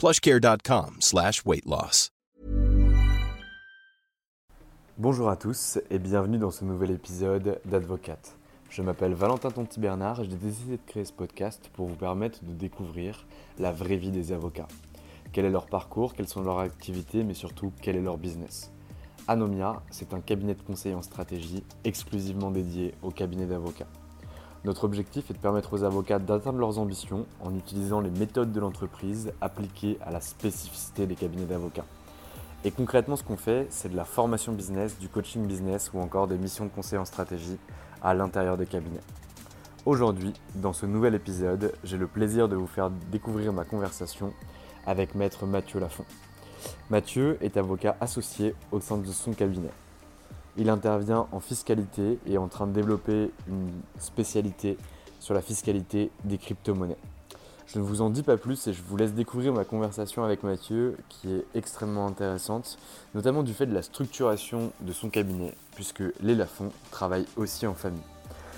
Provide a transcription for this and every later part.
plushcare.com slash weight loss. Bonjour à tous et bienvenue dans ce nouvel épisode d'Advocate. Je m'appelle Valentin Tonti Bernard et j'ai décidé de créer ce podcast pour vous permettre de découvrir la vraie vie des avocats. Quel est leur parcours, quelles sont leurs activités, mais surtout quel est leur business? Anomia, c'est un cabinet de conseil en stratégie exclusivement dédié aux cabinets d'avocats. Notre objectif est de permettre aux avocats d'atteindre leurs ambitions en utilisant les méthodes de l'entreprise appliquées à la spécificité des cabinets d'avocats. Et concrètement, ce qu'on fait, c'est de la formation business, du coaching business ou encore des missions de conseil en stratégie à l'intérieur des cabinets. Aujourd'hui, dans ce nouvel épisode, j'ai le plaisir de vous faire découvrir ma conversation avec maître Mathieu Lafont. Mathieu est avocat associé au sein de son cabinet. Il intervient en fiscalité et est en train de développer une spécialité sur la fiscalité des crypto-monnaies. Je ne vous en dis pas plus et je vous laisse découvrir ma conversation avec Mathieu qui est extrêmement intéressante, notamment du fait de la structuration de son cabinet, puisque les Lafont travaillent aussi en famille.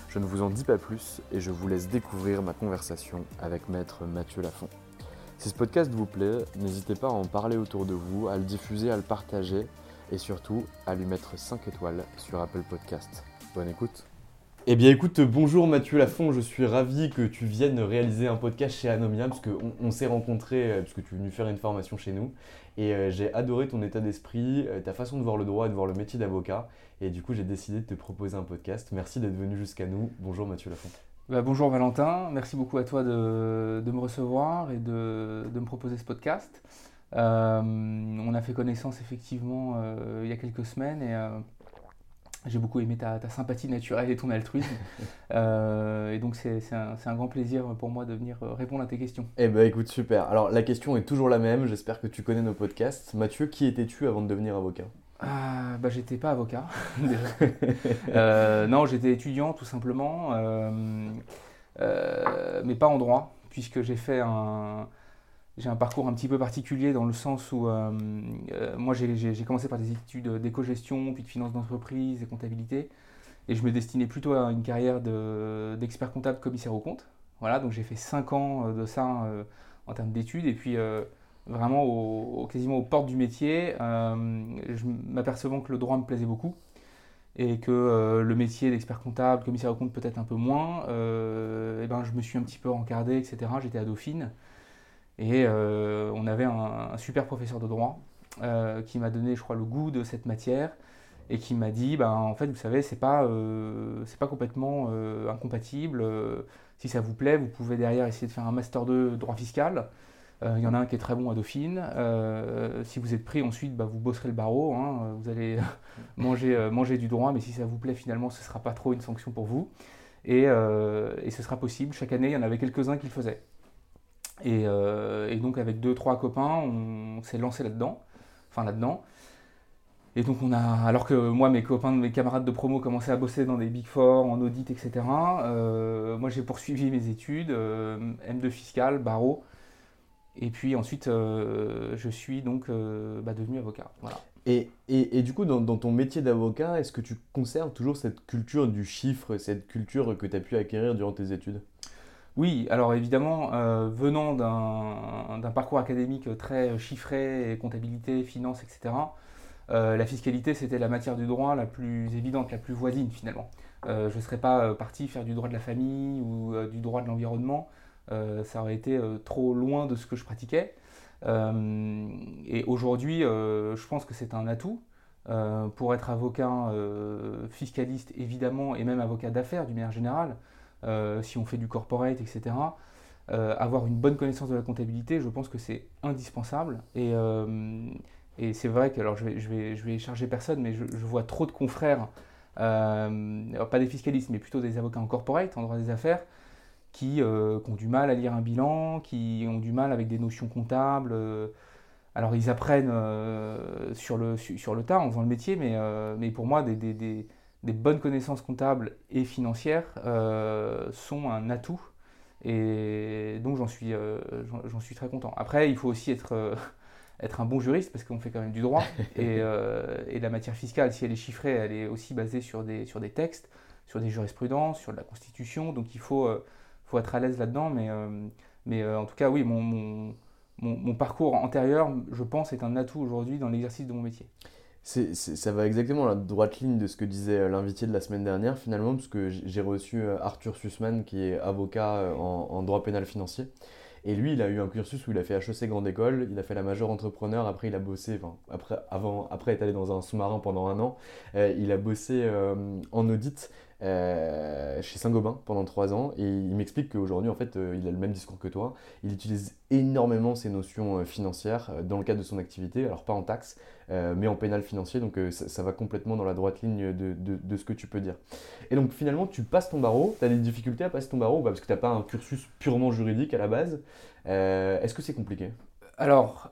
Je ne vous en dis pas plus et je vous laisse découvrir ma conversation avec maître Mathieu Lafont. Si ce podcast vous plaît, n'hésitez pas à en parler autour de vous, à le diffuser, à le partager et surtout à lui mettre 5 étoiles sur Apple Podcast. Bonne écoute. Eh bien écoute, bonjour Mathieu Lafont, je suis ravi que tu viennes réaliser un podcast chez Anomia parce qu'on on, s'est rencontrés euh, parce que tu es venu faire une formation chez nous et euh, j'ai adoré ton état d'esprit, euh, ta façon de voir le droit et de voir le métier d'avocat et du coup j'ai décidé de te proposer un podcast. Merci d'être venu jusqu'à nous. Bonjour Mathieu Lafont. Bah, bonjour Valentin, merci beaucoup à toi de, de me recevoir et de, de, me proposer ce podcast. On a fait connaissance effectivement il y a quelques semaines et j'ai beaucoup aimé ta, sympathie naturelle et ton altruisme. Euh, et donc, c'est un, un, grand plaisir pour moi de venir euh, répondre à tes questions. Eh ben, écoute, super. Alors, la question est toujours la même. J'espère que tu connais nos podcasts. Mathieu, qui étais-tu avant de devenir avocat? Ah, bah, J'étais pas avocat, euh, non, j'étais étudiant, tout simplement. Euh, mais pas en droit, puisque j'ai fait un j'ai un parcours un petit peu particulier dans le sens où euh, euh, moi j'ai commencé par des études d'éco-gestion, puis de finance d'entreprise et comptabilité. Et je me destinais plutôt à une carrière d'expert comptable commissaire aux comptes. Voilà, donc j'ai fait 5 ans euh, de ça en termes d'études. Et puis vraiment quasiment aux portes du métier, je m'apercevant que le droit me plaisait beaucoup. Et que le métier d'expert comptable, commissaire aux comptes peut-être un peu moins, et ben, je me suis un petit peu encardé, etc. J'étais à Dauphine. Et euh, on avait un, super professeur de droit euh, qui m'a donné, je crois, le goût de cette matière et qui m'a dit, ben, en fait, vous savez, c'est pas, euh, pas complètement incompatible. si ça vous plaît, vous pouvez derrière essayer de faire un master 2 droit fiscal. Il y en a un qui est très bon à Dauphine. si vous êtes pris, ensuite, bah, vous bosserez le barreau. Hein. vous allez manger, manger du droit, mais si ça vous plaît, finalement, ce ne sera pas trop une sanction pour vous. Et, et ce sera possible. Chaque année, il y en avait quelques-uns qui le faisaient. Euh, et, donc avec deux trois copains, on s'est lancé là-dedans, enfin là-dedans. Et donc on a, alors que moi mes copains, mes camarades de promo commençaient à bosser dans des big four, en audit, etc. Euh, moi j'ai poursuivi mes études, euh, M2 fiscal, barreau. Et puis ensuite, je suis donc bah, devenu avocat. Voilà. Et, et, et, du coup, dans, dans ton métier d'avocat, est-ce que tu conserves toujours cette culture du chiffre, cette culture que tu as pu acquérir durant tes études? Oui, alors évidemment, euh, venant d'un parcours académique très chiffré, comptabilité, finance, etc., euh, la fiscalité, c'était la matière du droit la plus évidente, la plus voisine finalement. Euh, je ne serais pas parti faire du droit de la famille ou du droit de l'environnement, ça aurait été trop loin de ce que je pratiquais. et aujourd'hui, je pense que c'est un atout. pour être avocat fiscaliste, évidemment, et même avocat d'affaires d'une manière générale, euh, si on fait du corporate, etc. Euh, avoir une bonne connaissance de la comptabilité, je pense que c'est indispensable. Et, euh, c'est vrai que, alors je vais, vais, charger personne, mais je, vois trop de confrères, pas des fiscalistes, mais plutôt des avocats en corporate, en droit des affaires, qui, ont du mal à lire un bilan, qui ont du mal avec des notions comptables. alors ils apprennent sur, le, sur le tas en faisant le métier, mais, pour moi, des bonnes connaissances comptables et financières euh, sont un atout. Et donc j'en suis, euh, j'en suis très content. Après, il faut aussi être, euh, être un bon juriste parce qu'on fait quand même du droit. et, et, la matière fiscale, si elle est chiffrée, elle est aussi basée sur des, sur des textes, sur des jurisprudences, sur de la constitution. Donc il faut, faut être à l'aise là-dedans. Mais, mais en tout cas, oui, mon, mon, mon parcours antérieur, je pense, est un atout aujourd'hui dans l'exercice de mon métier ça va exactement la droite ligne de ce que disait euh, l'invité de la semaine dernière, finalement, parce que j'ai reçu euh, Arthur Sussman, qui est avocat euh, en, droit pénal financier. Et lui, il a eu un cursus où il a fait HEC Grande École, il a fait la majeure entrepreneur, après il a bossé, enfin, après, avant, après être allé dans un sous-marin pendant un an, il a bossé en audit euh, chez Saint-Gobain pendant trois ans et il m'explique qu'aujourd'hui en fait euh, il a le même discours que toi. Il utilise énormément ces notions euh, financières dans le cadre de son activité, alors pas en taxes mais en pénal financier, donc ça, va complètement dans la droite ligne de, de, ce que tu peux dire. Et donc finalement tu passes ton barreau, tu as des difficultés à passer ton barreau bah, parce que tu n'as pas un cursus purement juridique à la base. Est-ce que c'est compliqué? Alors,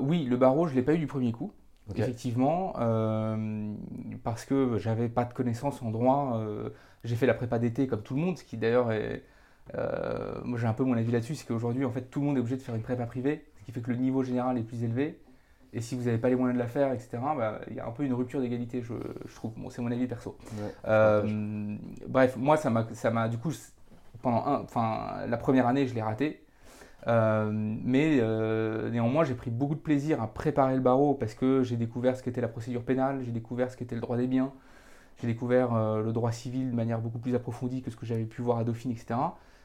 oui, le barreau, je ne l'ai pas eu du premier coup. Effectivement, euh, parce que j'avais pas de connaissances en droit. Euh, j'ai fait la prépa d'été comme tout le monde, ce qui d'ailleurs est. Euh, moi j'ai un peu mon avis là-dessus, c'est qu'aujourd'hui en fait tout le monde est obligé de faire une prépa privée, ce qui fait que le niveau général est plus élevé. Et si vous n'avez pas les moyens de la faire, etc., bah, il y a un peu une rupture d'égalité, je, trouve. Bon, c'est mon avis perso. bref, moi ça m'a du coup, pendant un, enfin, la première année, je l'ai raté. Euh, mais euh, néanmoins, j'ai pris beaucoup de plaisir à préparer le barreau parce que j'ai découvert ce qu'était la procédure pénale, j'ai découvert ce qu'était le droit des biens, j'ai découvert euh, le droit civil de manière beaucoup plus approfondie que ce que j'avais pu voir à Dauphine, etc.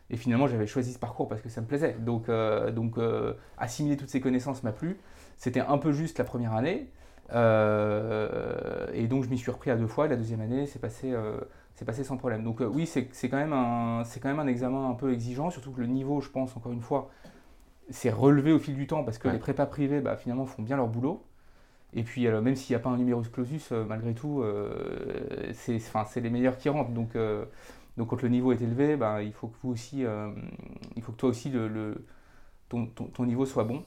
Et finalement, j'avais choisi ce parcours parce que ça me plaisait. Donc, donc assimiler toutes ces connaissances m'a plu. C'était un peu juste la première année. et donc, je m'y suis repris à deux fois. La deuxième année, c'est passé c'est passé sans problème. Donc oui, c'est quand, même un, quand même un examen un peu exigeant, surtout que le niveau, je pense, encore une fois, c'est relevé au fil du temps parce que les prépas privés, bah, finalement, font bien leur boulot. Et puis, alors, même s'il n'y a pas un numerus clausus, euh, malgré tout, euh, c'est les meilleurs qui rentrent. Donc, euh, donc, quand le niveau est élevé, bah, il faut que vous aussi, il faut que toi aussi, le, ton, ton, niveau soit bon.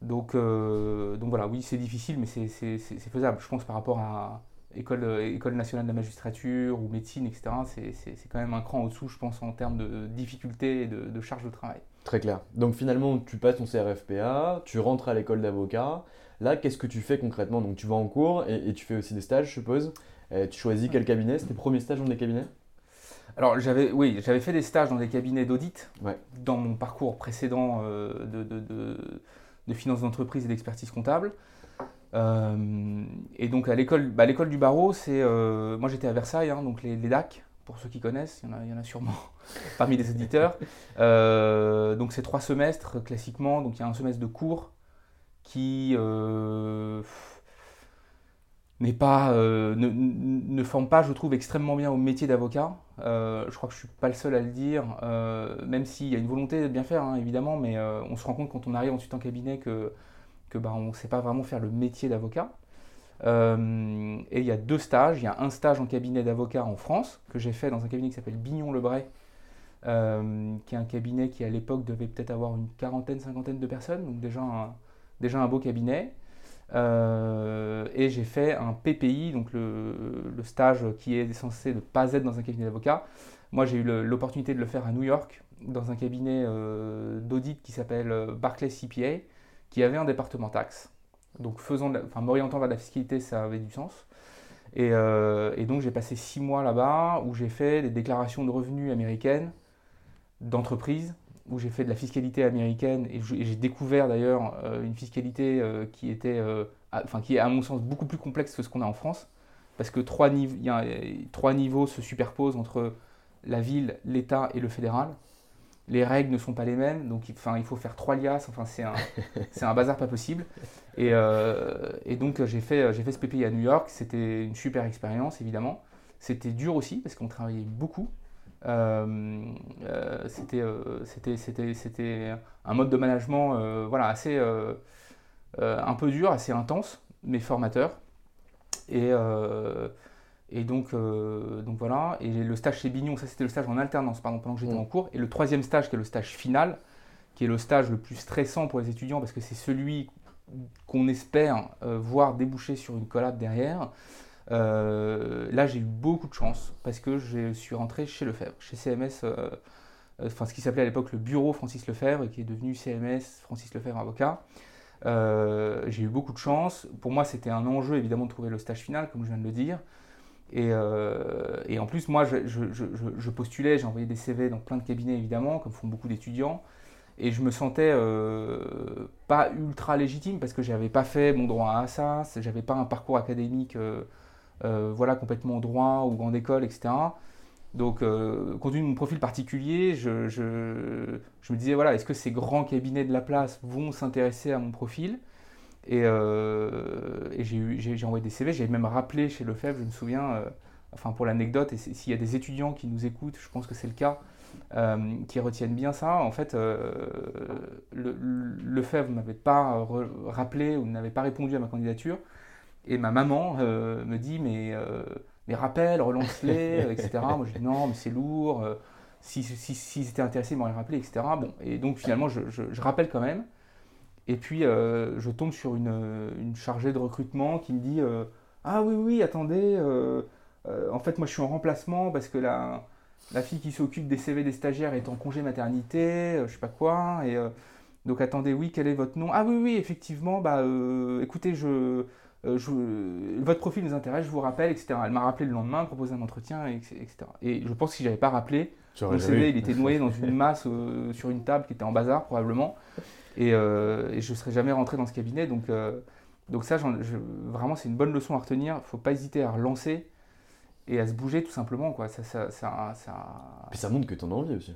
Donc, donc voilà, oui, c'est difficile, mais c'est faisable. Je pense par rapport à école, école nationale de la magistrature ou médecine, etc., c'est quand même un cran au-dessous, je pense, en termes de difficulté et de, de charge de travail. Très clair. Donc finalement, tu passes ton CRFPA, tu rentres à l'école d'avocat. Là, qu'est-ce que tu fais concrètement? Donc tu vas en cours et, tu fais aussi des stages, je suppose. tu choisis quel cabinet? C'est tes premiers stages dans des cabinets? Alors j'avais oui j'avais fait des stages dans des cabinets d'audit dans mon parcours précédent euh, de, de, de, de, finance d'entreprise et d'expertise comptable. Euh, et donc à l'école bah, l'école du barreau c'est euh, moi j'étais à Versailles hein, donc les, DAC pour ceux qui connaissent, il y en a, sûrement parmi les éditeurs. Euh, donc c'est trois semestres classiquement, donc il y a un semestre de cours qui n'est pas, ne, forme pas, je trouve, extrêmement bien au métier d'avocat. je crois que je suis pas le seul à le dire, même s'il y a une volonté de bien faire, hein, évidemment, mais on se rend compte quand on arrive ensuite en cabinet que, que bah, on ne sait pas vraiment faire le métier d'avocat. Euh, et il y a deux stages. Il y a un stage en cabinet d'avocat en France que j'ai fait dans un cabinet qui s'appelle Bignon-Lebray, euh, qui est un cabinet qui à l'époque devait peut-être avoir une quarantaine, cinquantaine de personnes, donc déjà un, déjà un beau cabinet. Euh, et j'ai fait un PPI, donc le, stage qui est censé ne pas être dans un cabinet d'avocat. Moi j'ai eu l'opportunité de le faire à New York, dans un cabinet d'audit qui s'appelle Barclays CPA, qui avait un département taxe. Donc faisant enfin, m'orientant vers la fiscalité, ça avait du sens. Et, euh, et donc j'ai passé six mois là-bas où j'ai fait des déclarations de revenus américaines d'entreprise, où j'ai fait de la fiscalité américaine et j'ai découvert d'ailleurs euh, une fiscalité euh, qui était, enfin qui est à mon sens beaucoup plus complexe que ce qu'on a en France, parce que trois, trois niveaux se superposent entre la ville, l'État et le fédéral. Les règles ne sont pas les mêmes, donc il- enfin, il faut faire trois liasses, enfin c'est un, c'est un bazar pas possible. Et, euh, et donc j'ai fait, j'ai fait ce PPI à New York, c'était une super expérience évidemment. C'était dur aussi parce qu'on travaillait beaucoup. Euh, euh, c'était, c'était, c'était, c'était un mode de management voilà, assez un peu dur, assez intense, mais formateur. Et, et donc, euh, donc voilà. Et le stage chez Bignon, ça c'était le stage en alternance pardon, pendant que j'étais Mm. en cours. Et le troisième stage, qui est le stage final, qui est le stage le plus stressant pour les étudiants parce que c'est celui qu'on espère euh, voir déboucher sur une collab derrière. Euh, là, j'ai eu beaucoup de chance parce que je suis rentré chez Lefebvre, chez CMS, enfin ce qui s'appelait à l'époque le bureau Francis Lefebvre et qui est devenu CMS Francis Lefebvre avocat. J'ai eu beaucoup de chance. Pour moi, c'était un enjeu évidemment de trouver le stage final, comme je viens de le dire. Et, euh, et en plus, moi, je, postulais, j'ai envoyé des CV dans plein de cabinets évidemment, comme font beaucoup d'étudiants. Et je me sentais euh, pas ultra légitime parce que j'avais pas fait mon droit à ça, j'avais pas un parcours académique euh, voilà, complètement droit ou grande école, etc. Donc, compte tenu de mon profil particulier, je me disais, voilà, est-ce que ces grands cabinets de la place vont s'intéresser à mon profil? Et, euh, et j'ai envoyé des CV, j'ai même rappelé chez Lefebvre, je me souviens, euh, enfin pour l'anecdote, et s'il y a des étudiants qui nous écoutent, je pense que c'est le cas, euh, qui retiennent bien ça, en fait, le, le- Lefebvre ne m'avait pas rappelé ou n'avait pas répondu à ma candidature. Et ma maman me dit, mais, mais rappelle, relance-les, etc. Moi, je dis non, mais c'est lourd. euh, si, si, s'ils étaient intéressés, ils m'auraient rappelé, etc. Bon, et donc finalement, je, je- je rappelle quand même. Et puis, euh, je tombe sur une, une chargée de recrutement qui me dit euh, Ah oui, oui, attendez, euh, euh, en fait, moi, je suis en remplacement parce que la, la fille qui s'occupe des CV des stagiaires est en congé maternité, euh, je sais pas quoi. Et, euh, donc, attendez, oui, quel est votre nom? Ah oui, oui, effectivement, bah, euh, écoutez, je, euh, je- votre profil nous intéresse, je vous rappelle, etc. Elle m'a rappelé le lendemain, proposé un entretien, et- etc. Et je pense que si j'avais pas rappelé, mon CV, il était noyé dans une masse euh, sur une table qui était en bazar probablement. Et, euh, et je ne serais jamais rentré dans ce cabinet. Donc, euh, donc ça, je- vraiment, c'est une bonne leçon à retenir. Il ne faut pas hésiter à relancer et à se bouger tout simplement. Quoi. Ça, ça, ça, ça- Puis ça montre que t'en as envie aussi.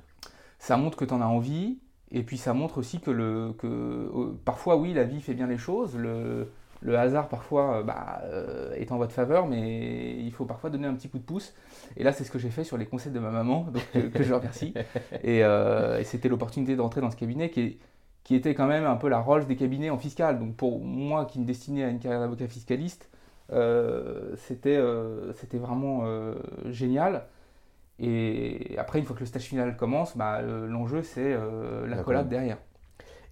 ça montre que tu en as envie. Et puis ça montre aussi que, le, que euh, parfois, oui, la vie fait bien les choses. Le, le hasard, parfois, euh, bah, euh, est en votre faveur, mais il faut parfois donner un petit coup de pouce. Et là, c'est ce que j'ai fait sur les conseils de ma maman, donc, que, que je remercie. Et, euh, et c'était l'opportunité de rentrer dans ce cabinet qui, est- qui était quand même un peu la roche des cabinets en fiscal. Donc pour moi qui me destinais à une carrière d'avocat fiscaliste, euh, c'était euh, vraiment euh, génial. Et après, une fois que le stage final commence, bah, le- l'enjeu c'est euh, la La collab derrière.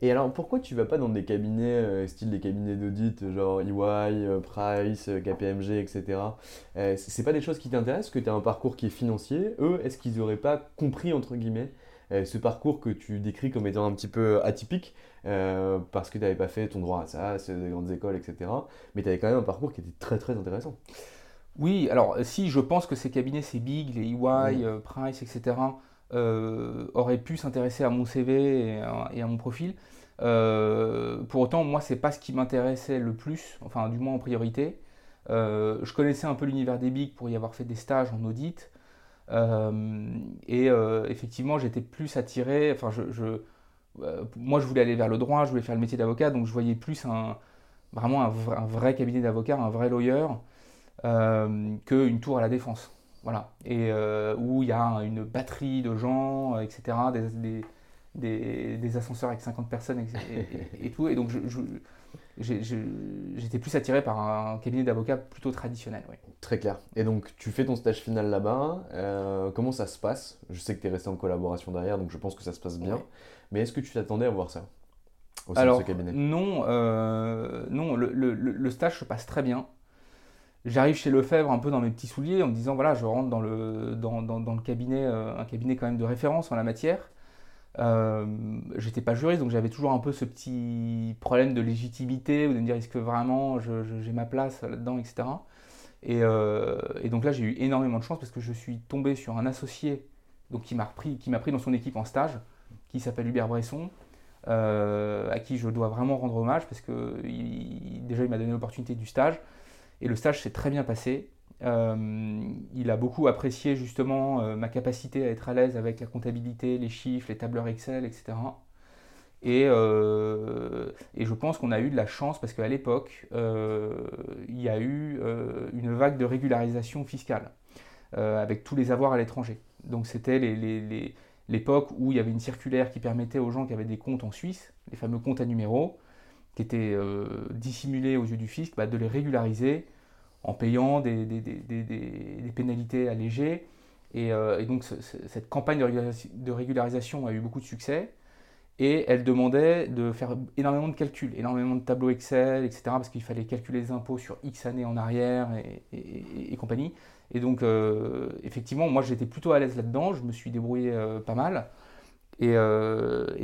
Et alors, pourquoi tu vas pas dans des cabinets, style des cabinets d'audit, genre EY, Price, KPMG, etc. Euh, c'est pas des choses qui t'intéressent, que tu as un parcours qui est financier. Eux, est-ce qu'ils auraient pas compris, entre guillemets, ce parcours que tu décris comme étant un petit peu atypique, euh, parce que tu n'avais pas fait ton droit à ça, c'est des grandes écoles, etc. Mais tu avais quand même un parcours qui était très très intéressant. Oui, alors si je pense que ces cabinets, ces big, les EY, euh, Price, etc., euh, auraient pu s'intéresser à mon CV et à, et à mon profil. Euh, pour autant, moi, c'est pas ce qui m'intéressait le plus, enfin, du moins en priorité. Euh, je connaissais un peu l'univers des big pour y avoir fait des stages en audit. Euh, et euh, effectivement, j'étais plus attiré. Enfin, je, euh, moi, je voulais aller vers le droit, je voulais faire le métier d'avocat, donc je voyais plus un, vraiment un, vrai- cabinet d'avocat, un vrai lawyer, euh, qu'une tour à la défense. Voilà. Et où il y a une batterie de gens, etc., des, des, ascenseurs avec 50 personnes et, et- tout. Et donc, je- j'étais plus attiré par un cabinet d'avocat plutôt traditionnel. ouais. Très clair. Et donc, tu fais ton stage final là-bas. euh, comment ça se passe? Je sais que tu es resté en collaboration derrière, donc je pense que ça se passe bien. Mais est-ce que tu t'attendais à voir ça? Au sein Alors, de ce cabinet? non, euh, non le, le- le- le stage se passe très bien. J'arrive chez Lefebvre un peu dans mes petits souliers en me disant voilà, je rentre dans le, dans, dans- dans le cabinet, euh, un cabinet quand même de référence en la matière. Euh, j'étais pas juriste, donc j'avais toujours un peu ce petit problème de légitimité, ou de me dire est-ce que vraiment j'ai ma place là-dedans, etc. Et, et, donc là, j'ai eu énormément de chance parce que je suis tombé sur un associé donc, qui m'a pris, pris dans son équipe en stage, qui s'appelle Hubert Bresson, euh, à qui je dois vraiment rendre hommage parce que déjà il m'a donné l'opportunité du stage et le stage s'est très bien passé. Euh, il a beaucoup apprécié justement euh, ma capacité à être à l'aise avec la comptabilité, les chiffres, les tableurs Excel, etc. Et, et je pense qu'on a eu de la chance parce qu'à l'époque, il y a eu une vague de régularisation fiscale avec tous les avoirs à l'étranger. Donc c'était l'époque où il y avait une circulaire qui permettait aux gens qui avaient des comptes en Suisse, les fameux comptes à numéro, qui étaient euh, dissimulés aux yeux du fisc, bah, de les régulariser en payant des, pénalités allégées. Et, euh, donc cette campagne de régularisation, a eu beaucoup de succès. Et elle demandait de faire énormément de calculs, énormément de tableaux Excel, etc. Parce qu'il fallait calculer les impôts sur X années en arrière et compagnie. Et donc, euh, effectivement, moi j'étais plutôt à l'aise là-dedans, je me suis débrouillé euh, pas mal. Et,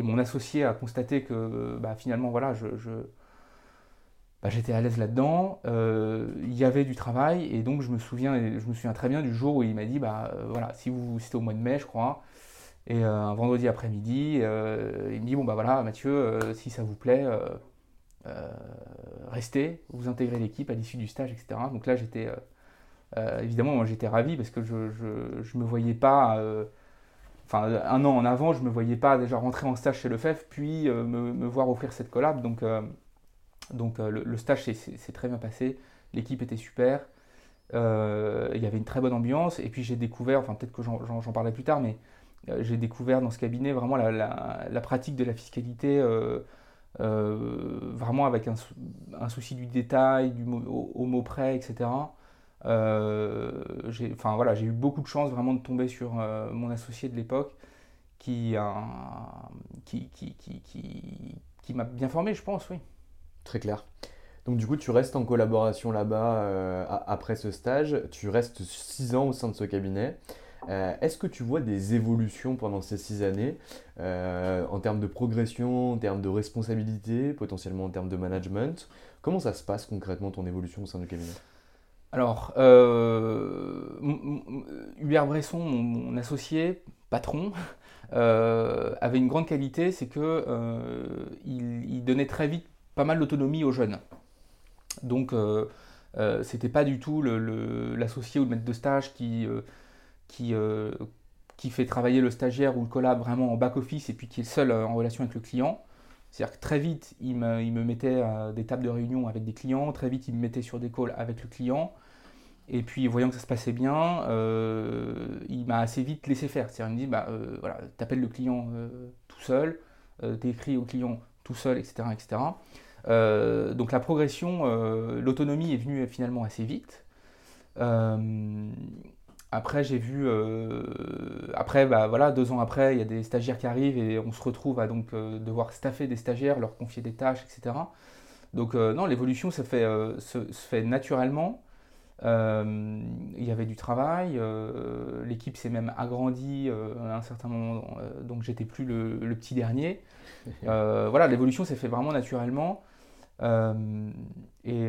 mon associé a constaté que bah, finalement, voilà, je, bah, j'étais à l'aise là-dedans, il y avait du travail, et donc je me souviens, je me souviens très bien du jour où il m'a dit, bah voilà, si vous, c'était au mois de mai, je crois, et un vendredi après-midi, il me dit, bon bah voilà, Mathieu, si ça vous plaît, restez, vous intégrez l'équipe à l'issue du stage, etc. Donc là, j'étais euh, évidemment, moi j'étais ravi parce que je ne me voyais pas, euh, enfin un an en avant, je ne me voyais pas déjà rentrer en stage chez Lefebvre, puis euh, me, voir offrir cette collab. Donc, donc le, stage s'est très bien passé, l'équipe était super, il y avait une très bonne ambiance, et puis j'ai découvert, enfin peut-être que j'en parlerai plus tard, mais j'ai découvert dans ce cabinet vraiment la, pratique de la fiscalité. vraiment avec un, souci du détail, au mot près, etc. Euh, j'ai eu beaucoup de chance vraiment de tomber sur euh, mon associé de l'époque qui m'a bien formé, je pense, oui. Très clair. Donc du coup, tu restes en collaboration là-bas euh, après ce stage. Tu restes six ans au sein de ce cabinet. Est-ce que tu vois des évolutions pendant ces six années en termes de progression, en termes de responsabilité, potentiellement en termes de management? Comment ça se passe concrètement ton évolution au sein du cabinet? Alors, euh, Hubert Bresson, mon, associé, patron, euh, avait une grande qualité, c'est qu'il euh, il, donnait très vite pas mal d'autonomie aux jeunes. Donc, c'était pas du tout l'associé ou le maître de stage qui, qui, qui fait travailler le stagiaire ou le collab vraiment en back-office et puis qui est seul en relation avec le client. C'est-à-dire que très vite, il me, il me mettait des tables de réunion avec des clients, très vite, il me mettait sur des calls avec le client. Et puis, voyant que ça se passait bien, euh, il m'a assez vite laissé faire. C'est-à-dire, il me dit, bah, euh, voilà, t'appelles le client euh, tout seul, t'écris au client tout seul, etc. etc. donc la progression, l'autonomie est venue finalement assez vite. après, j'ai vu, après, bah, voilà, deux ans après, il y a des stagiaires qui arrivent et on se retrouve à donc devoir staffer des stagiaires, leur confier des tâches, etc. Donc non, l'évolution se, fait naturellement. Euh, il y avait du travail, euh, l'équipe s'est même agrandie euh, à un certain moment, donc j'étais plus le, petit dernier. voilà, l'évolution s'est fait vraiment naturellement. Et,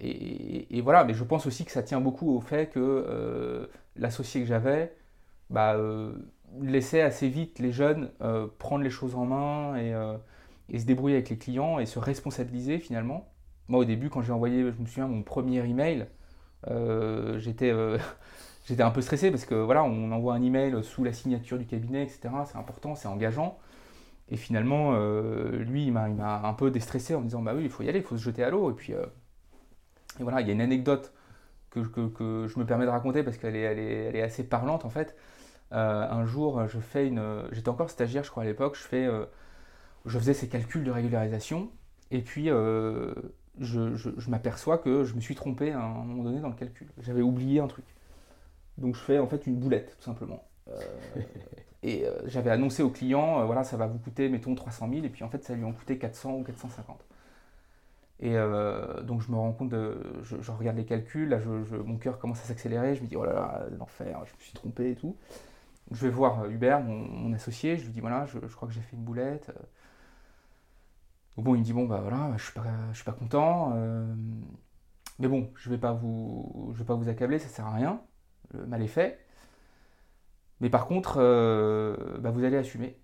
et, voilà, mais je pense aussi que ça tient beaucoup au fait que l'associé que j'avais bah, laissait assez vite les jeunes prendre les choses en main et, et, se débrouiller avec les clients et se responsabiliser finalement. Moi, au début, quand j'ai envoyé, je me souviens, mon premier email, euh, j'étais, euh, j'étais un peu stressé parce que voilà, on envoie un email sous la signature du cabinet, etc. C'est important, c'est engageant. Et finalement, euh, lui, il m'a, un peu déstressé en me disant Bah oui, il faut y aller, il faut se jeter à l'eau. Et puis, et voilà, il y a une anecdote que, que, que, je me permets de raconter parce qu'elle est, elle est, elle est assez parlante en fait. un jour, je fais une. J'étais encore stagiaire, je crois, à l'époque. Je, fais, je faisais ces calculs de régularisation. Et puis, je, m'aperçois que je me suis trompé à un moment donné dans le calcul. J'avais oublié un truc. Donc je fais en fait une boulette, tout simplement. Euh, et euh, j'avais annoncé au client, euh, voilà, ça va vous coûter, mettons, 300 000, et puis en fait, ça lui en coûtait 400 ou 450. Et donc je me rends compte, de, je, regarde les calculs, là, je, mon cœur commence à s'accélérer, je me dis, oh là là, l'enfer, je me suis trompé et tout. Je vais voir Hubert, mon, associé, je lui dis voilà, je, crois que j'ai fait une boulette. Bon, il me dit bon, bah voilà, je suis pas, je suis pas content. mais bon, je vais pas vous, je vais pas vous accabler, ça sert à rien. Le mal est fait. Mais par contre, bah, vous allez assumer.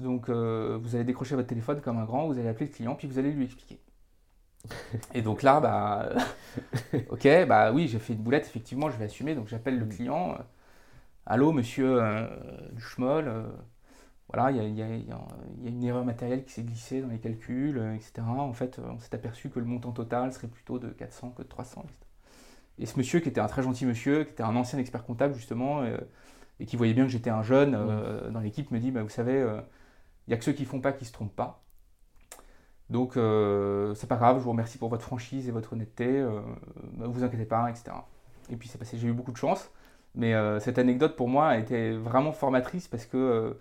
Donc, vous allez décrocher votre téléphone comme un grand, vous allez appeler le client, puis vous allez lui expliquer. Et donc là, bah, ok, bah oui, j'ai fait une boulette, effectivement, je vais assumer. Donc j'appelle le mm. client. Euh, Allô, monsieur euh, Duchemol, euh, voilà, il y, a, une erreur matérielle qui s'est glissée dans les calculs, etc. En fait, on s'est aperçu que le montant total serait plutôt de 400 que de 300. Et ce monsieur, qui était un très gentil monsieur, qui était un ancien expert comptable, justement, et qui voyait bien que j'étais un jeune mm. dans l'équipe, me dit bah, Vous savez, il n'y a que ceux qui font pas qui se trompent pas. Donc, euh, c'est pas grave, je vous remercie pour votre franchise et votre honnêteté, euh, ne vous inquiétez pas, etc. Et puis c'est passé, j'ai eu beaucoup de chance. Mais euh, cette anecdote pour moi a été vraiment formatrice parce que,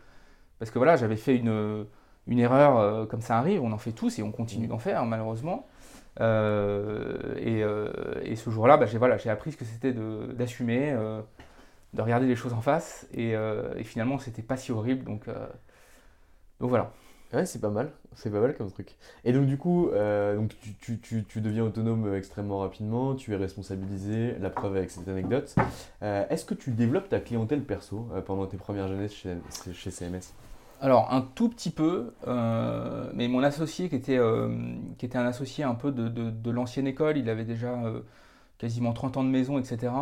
parce que voilà, j'avais fait une, une erreur comme ça arrive, on en fait tous et on continue d'en faire malheureusement. Et, et, ce jour-là, bah, j'ai voilà, appris ce que c'était d'assumer, de, regarder les choses en face et, et finalement c'était pas si horrible. Donc, donc voilà. Ouais, c'est pas mal. C'est pas mal comme truc. Et donc, du coup, euh, donc, tu, tu, tu, deviens autonome extrêmement rapidement, tu es responsabilisé, la preuve avec cette anecdote. Euh, est-ce que tu développes ta clientèle perso euh, pendant tes premières années chez, chez CMS alors un tout petit peu, mais mon associé qui était, qui était un associé un peu de, de, de l'ancienne école, il avait déjà quasiment 30 ans de maison, etc.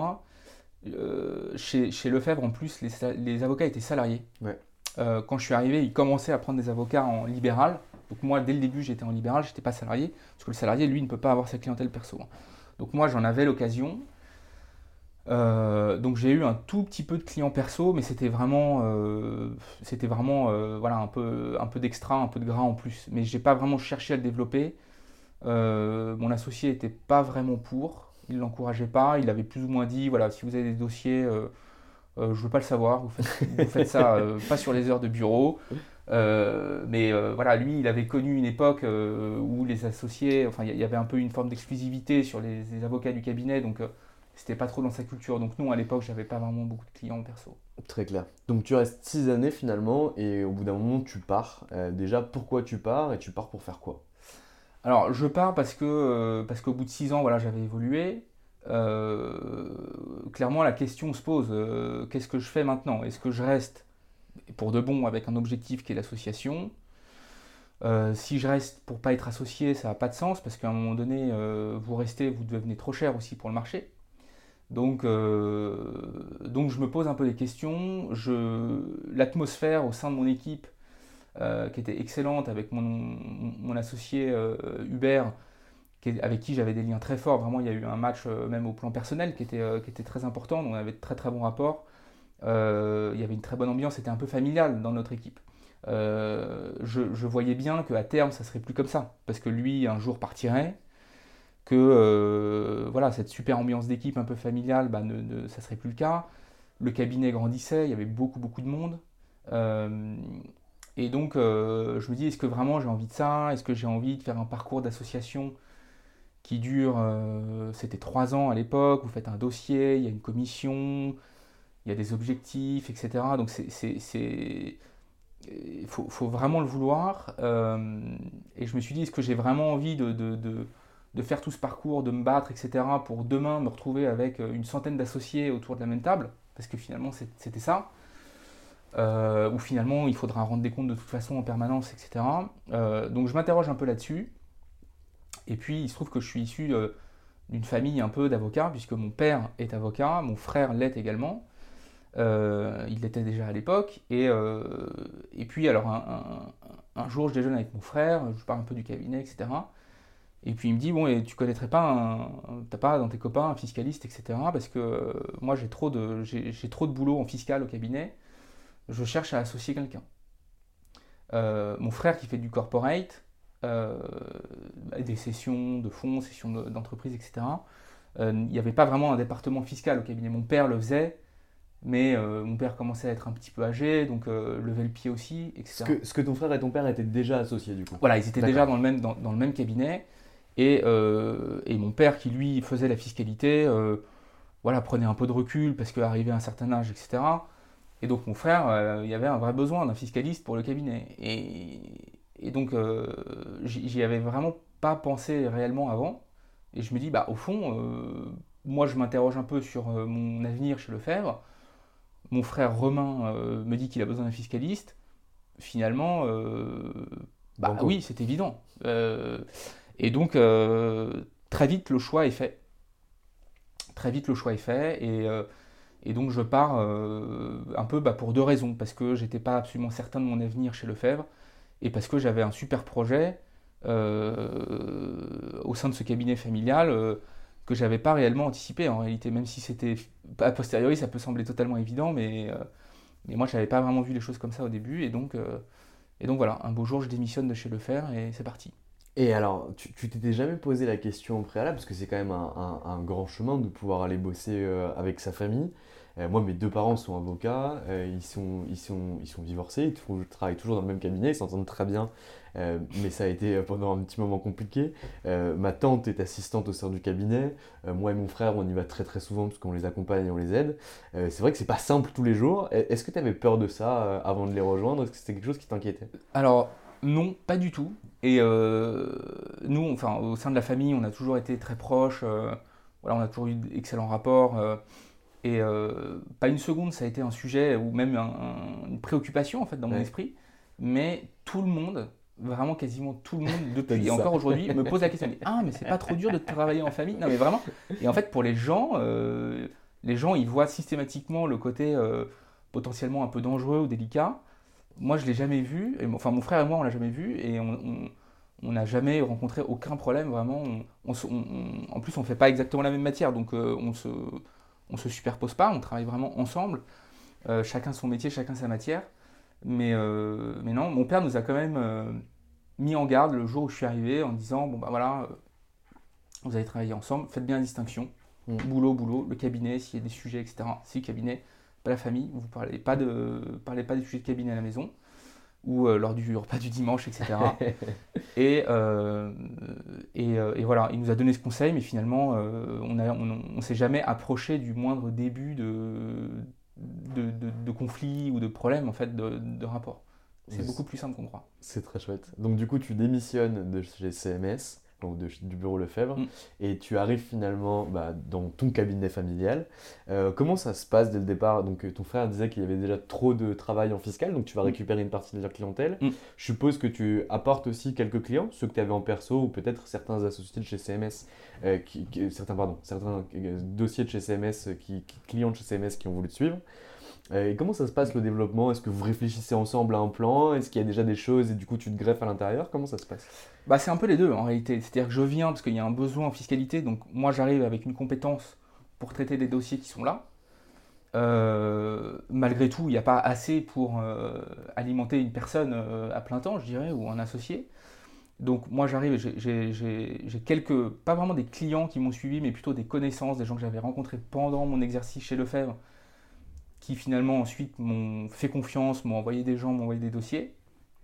chez, chez Lefebvre, en plus, les, les avocats étaient salariés. Ouais. Euh, quand je suis arrivé, il commençait à prendre des avocats en libéral. Donc moi, dès le début, j'étais en libéral, je n'étais pas salarié, parce que le salarié, lui, ne peut pas avoir sa clientèle perso. Donc moi, j'en avais l'occasion. Euh, donc j'ai eu un tout petit peu de clients perso, mais c'était vraiment, euh, c'était vraiment voilà, un peu, un peu d'extra, un peu de gras en plus. Mais je n'ai pas vraiment cherché à le développer. mon associé n'était pas vraiment pour, il ne l'encourageait pas, il avait plus ou moins dit, voilà, si vous avez des dossiers euh, je ne veux pas le savoir, vous faites, ça euh, pas sur les heures de bureau. Euh, mais voilà, lui, il avait connu une époque où les associés, enfin, il y, avait un peu une forme d'exclusivité sur les, avocats du cabinet, donc c'était pas trop dans sa culture. Donc nous, à l'époque, j'avais pas vraiment beaucoup de clients perso. Très clair. Donc tu restes six années finalement, et au bout d'un moment, tu pars. déjà, pourquoi tu pars et tu pars pour faire quoi? Alors, je pars parce que parce qu'au bout de six ans, voilà, j'avais évolué. Euh, clairement la question se pose, euh, qu'est-ce que je fais maintenant? Est-ce que je reste pour de bon avec un objectif qui est l'association? Euh, si je reste pour pas être associé, ça n'a pas de sens parce qu'à un moment donné, vous restez, vous devenez trop cher aussi pour le marché. Donc, donc je me pose un peu des questions. L'atmosphère au sein de mon équipe, qui était excellente avec mon, mon associé Hubert, avec qui j'avais des liens très forts. Vraiment, il y a eu un match, euh, même au plan personnel, qui était, euh, qui était très important. On avait de très très bons rapports. Euh, il y avait une très bonne ambiance, c'était un peu familial dans notre équipe. Je, voyais bien qu'à terme, ça serait plus comme ça. Parce que lui, un jour, partirait. Que voilà, cette super ambiance d'équipe un peu familiale, bah, ne, ça serait plus le cas. Le cabinet grandissait, il y avait beaucoup beaucoup de monde. et donc, je me dis, est-ce que vraiment j'ai envie de ça? Est-ce que j'ai envie de faire un parcours d'association qui dure, euh, c'était trois ans à l'époque, vous faites un dossier, il y a une commission, il y a des objectifs, etc. Donc c'est, il faut, vraiment le vouloir. Euh, et je me suis dit, est-ce que j'ai vraiment envie de, faire tout ce parcours, de me battre, etc. pour demain me retrouver avec une centaine d'associés autour de la même table Parce que finalement c'était ça. Euh, ou finalement il faudra rendre des comptes de toute façon en permanence, etc. donc je m'interroge un peu là-dessus. Et puis, il se trouve que je suis issu euh, d'une famille un peu d'avocats, puisque mon père est avocat, mon frère l'est également. Euh, il l'était déjà à l'époque. Et, euh, et puis, alors, un, jour, je déjeune avec mon frère, je parle un peu du cabinet, etc. Et puis, il me dit Bon, et tu connaîtrais pas, t'as pas dans tes copains un fiscaliste, etc. Parce que moi, j'ai trop, de, j'ai, trop de boulot en fiscal au cabinet. Je cherche à associer quelqu'un. mon frère qui fait du corporate, euh, des sessions de fonds, sessions d'entreprise, etc. Euh, il n'y avait pas vraiment un département fiscal au cabinet. Mon père le faisait, mais euh, mon père commençait à être un petit peu âgé, donc levait le pied aussi, etc. Ce que, ce que, ton frère et ton père étaient déjà associés du coup Voilà, ils étaient déjà dans le même, dans, le même cabinet. Et, et, mon père qui lui faisait la fiscalité, voilà, prenait un peu de recul parce qu'arrivé à un certain âge, etc. Et donc mon frère, il y avait un vrai besoin d'un fiscaliste pour le cabinet. Et, et donc j'y avais vraiment pas pensé réellement avant. Et je me dis, bah au fond, moi je m'interroge un peu sur mon avenir chez Lefebvre. Mon frère Romain me dit qu'il a besoin d'un fiscaliste. Finalement, bah oui, c'est évident. Et donc très vite le choix est fait. Très vite le choix est fait et, euh, donc je pars euh, un peu bah, pour deux raisons. Parce que j'étais pas absolument certain de mon avenir chez Lefebvre et parce que j'avais un super projet euh, au sein de ce cabinet familial que j'avais pas réellement anticipé en réalité. Même si c'était a posteriori ça peut sembler totalement évident, mais, mais moi je n'avais pas vraiment vu les choses comme ça au début et donc, et donc voilà, un beau jour je démissionne de chez Lefebvre et c'est parti. Et alors, tu, t'étais jamais posé la question au préalable, parce que c'est quand même un, grand chemin de pouvoir aller bosser euh, avec sa famille. Euh, moi, mes deux parents sont avocats, euh, ils, sont, ils, sont, ils sont divorcés, ils travaillent toujours dans le même cabinet, ils s'entendent très bien, mais ça a été pendant un petit moment compliqué. ma tante est assistante au sein du cabinet, moi et mon frère, on y va très très souvent parce qu'on les accompagne et on les aide. c'est vrai que c'est pas simple tous les jours. Est-ce que tu avais peur de ça avant de les rejoindre? Est-ce que c'était quelque chose qui t'inquiétait? Alors, non, pas du tout. Et euh, nous, enfin, au sein de la famille, on a toujours été très proches. Euh, voilà, on a toujours eu d'excellents rapports. Euh, et pas une seconde, ça a été un sujet ou même une préoccupation en fait dans mon esprit. Mais tout le monde, vraiment quasiment tout le monde depuis et encore aujourd'hui me pose la question ah mais c'est pas trop dur de travailler en famille? Non mais vraiment et en fait pour les gens les gens ils voient systématiquement le côté potentiellement un peu dangereux ou délicat moi, je l'ai jamais vu. Et, enfin, mon frère et moi, on l'a jamais vu. Et on n'a jamais rencontré aucun problème, vraiment. en plus, on ne fait pas exactement la même matière. Donc, euh, on se, on se superpose pas. On travaille vraiment ensemble. Euh, chacun son métier, chacun sa matière. Mais, euh, mais non, mon père nous a quand même mis en garde le jour où je suis arrivé en disant Bon, bah voilà, vous allez travailler ensemble, faites bien la distinction. Mmh. Boulot, boulot, le cabinet, s'il y a des sujets, etc. Si le cabinet, la famille, vous ne parlez pas, de, parlez pas des sujets de cabinet à la maison ou euh, lors du repas du dimanche, etc. et, euh, euh, et, voilà, il nous a donné ce conseil, mais finalement, on ne on, s'est jamais approché du moindre début de, de, de, conflit ou de problème, en fait, de, rapport. C'est beaucoup plus simple qu'on croit. C'est très chouette. Donc du coup, tu démissionnes de chez CMS donc du bureau Lefebvre, mm. et tu arrives finalement bah, dans ton cabinet familial. Euh, comment ça se passe dès le départ? Donc ton frère disait qu'il y avait déjà trop de travail en fiscal, donc tu vas mm. récupérer une partie de leur clientèle. Mm. Je suppose que tu apportes aussi quelques clients, ceux que tu avais en perso, ou peut-être certains associés de chez CMS, euh, qui, certains, pardon, certains euh, dossiers de chez CMS, qui, clients de chez CMS qui ont voulu te suivre. Et comment ça se passe le développement? Est-ce que vous réfléchissez ensemble à un plan? Est-ce qu'il y a déjà des choses et du coup tu te greffes à l'intérieur? Comment ça se passe? Bah, C'est un peu les deux en réalité. C'est-à-dire que je viens parce qu'il y a un besoin en fiscalité, donc moi j'arrive avec une compétence pour traiter des dossiers qui sont là. Euh, malgré tout, il n'y a pas assez pour euh, alimenter une personne euh, à plein temps, je dirais, ou un associé. Donc moi j'arrive, j'ai quelques, pas vraiment des clients qui m'ont suivi, mais plutôt des connaissances, des gens que j'avais rencontrés pendant mon exercice chez Lefebvre, qui finalement ensuite m'ont fait confiance, m'ont envoyé des gens, m'ont envoyé des dossiers.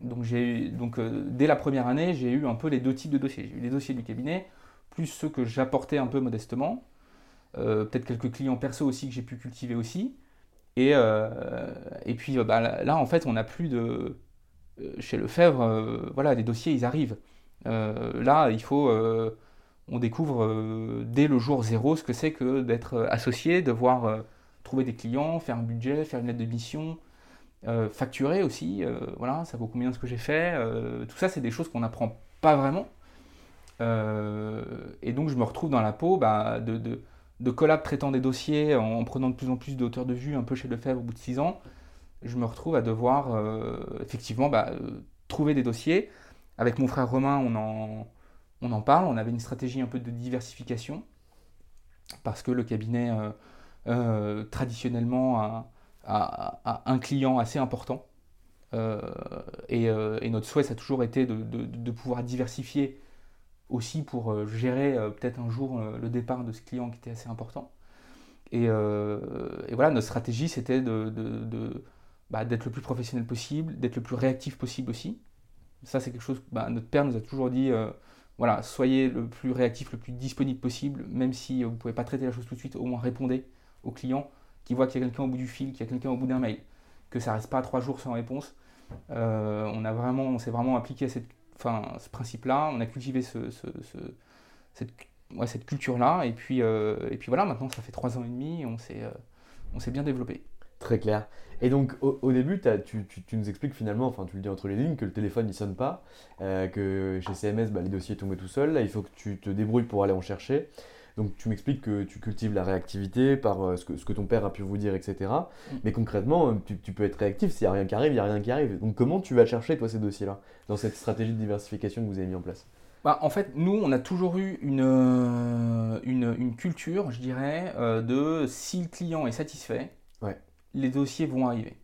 Donc, j'ai, donc euh, dès la première année, j'ai eu un peu les deux types de dossiers. J'ai eu les dossiers du cabinet, plus ceux que j'apportais un peu modestement. Euh, peut-être quelques clients perso aussi que j'ai pu cultiver aussi. Et, euh, et puis bah, là, en fait, on n'a plus de... Chez Lefebvre, voilà, les dossiers, ils arrivent. là, il faut... on découvre dès le jour zéro ce que c'est que d'être associé, de voir trouver des clients, faire un budget, faire une lettre de mission, euh, facturer aussi, euh, voilà, ça vaut combien ce que j'ai fait. Euh, tout ça, c'est des choses qu'on n'apprend pas vraiment. et donc, je me retrouve dans la peau bah, de, de, de, collab traitant des dossiers en, prenant de plus en plus de hauteur de vue, un peu chez Lefebvre au bout de 6 ans. Je me retrouve à devoir effectivement bah, trouver des dossiers. Avec mon frère Romain, on en, on en parle. On avait une stratégie un peu de diversification parce que le cabinet euh, traditionnellement à, un client assez important. Euh, euh, et, notre souhait, ça a toujours été de, pouvoir diversifier aussi pour gérer peut-être un jour le départ de ce client qui était assez important. Et, voilà, notre stratégie, c'était de, bah, d'être le plus professionnel possible, d'être le plus réactif possible aussi. Ça, c'est quelque chose que bah, notre père nous a toujours dit voilà, soyez le plus réactif, le plus disponible possible, même si vous ne pouvez pas traiter la chose tout de suite, au moins répondez au client, qui voit qu'il y a quelqu'un au bout du fil, qu'il y a quelqu'un au bout d'un mail. que ça reste pas trois jours sans réponse. on a vraiment, on s'est vraiment appliqué à cette, enfin, ce principe-là. On a cultivé ce, cette, cette culture-là. Et puis, et puis voilà, maintenant ça fait trois ans et demi, on s'est, on s'est bien développé. Très clair. Et donc au, début, tu, nous expliques finalement, enfin tu le dis entre les lignes, que le téléphone ne sonne pas, que chez CMS, bah, les dossiers tombent tout seuls. Là, il faut que tu te débrouilles pour aller en chercher. Donc tu m'expliques que tu cultives la réactivité par euh, ce, que, ce, que, ton père a pu vous dire, etc. Mm. Mais concrètement, euh, tu, peux être réactif, s'il n'y a rien qui arrive, il n'y a rien qui arrive. Donc comment tu vas chercher, toi, ces dossiers-là, dans cette stratégie de diversification que vous avez mis en place? Bah, En fait, nous, on a toujours eu une, euh, une, une culture, je dirais, de si le client est satisfait, les dossiers vont arriver.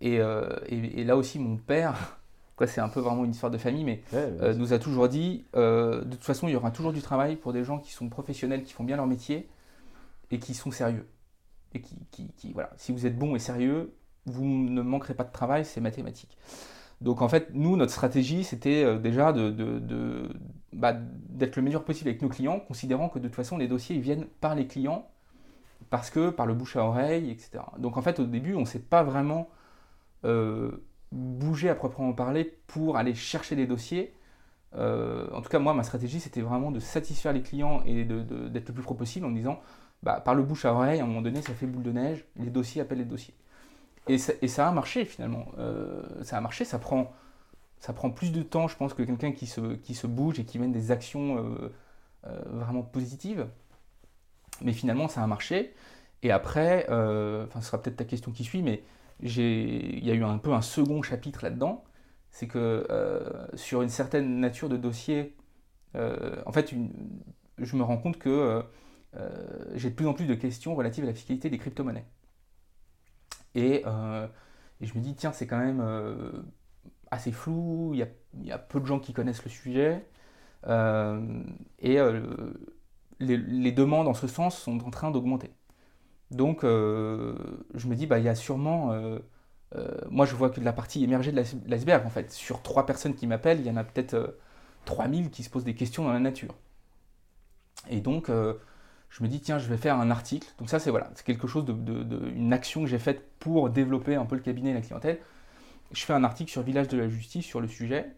et, et, là aussi, mon père c'est un peu vraiment une histoire de famille, mais euh, nous a toujours dit, euh, de toute façon, il y aura toujours du travail pour des gens qui sont professionnels, qui font bien leur métier et qui sont sérieux. Et qui, qui, voilà, si vous êtes bon et sérieux, vous ne manquerez pas de travail, c'est mathématique. Donc en fait, nous, notre stratégie, c'était euh, déjà de, de, bah, d'être le meilleur possible avec nos clients, considérant que de toute façon, les dossiers ils viennent par les clients, parce que par le bouche à oreille, etc. Donc en fait, au début, on ne s'est pas vraiment bouger à proprement parler pour aller chercher des dossiers. Euh, en tout cas, moi, ma stratégie, c'était vraiment de satisfaire les clients et d'être le plus pro possible en disant, bah, par le bouche à oreille, à un moment donné, ça fait boule de neige, les dossiers appellent les dossiers. Et ça, a marché finalement. Euh, ça a marché, ça prend, ça prend plus de temps, je pense, que quelqu'un qui se, qui se bouge et qui mène des actions euh, vraiment positives. Mais finalement, ça a marché. Et après, enfin, ce sera peut-être ta question qui suit, mais il y a eu un peu un second chapitre là-dedans. C'est que euh, sur une certaine nature de dossier, euh, en fait, je me rends compte que euh, j'ai de plus en plus de questions relatives à la fiscalité des crypto-monnaies. Et, je me dis, tiens, c'est quand même assez flou, il y, a, peu de gens qui connaissent le sujet. et les, demandes en ce sens sont en train d'augmenter. Donc, euh, je me dis, bah, il y a sûrement. Euh, euh, moi, je vois que de la partie émergée de l'iceberg, en fait. Sur trois personnes qui m'appellent, il y en a peut-être 3000 qui se posent des questions dans la nature. Et donc, je me dis, tiens, je vais faire un article. Donc, ça, c'est voilà, c'est quelque chose de, une action que j'ai faite pour développer un peu le cabinet et la clientèle. Je fais un article sur Village de la Justice sur le sujet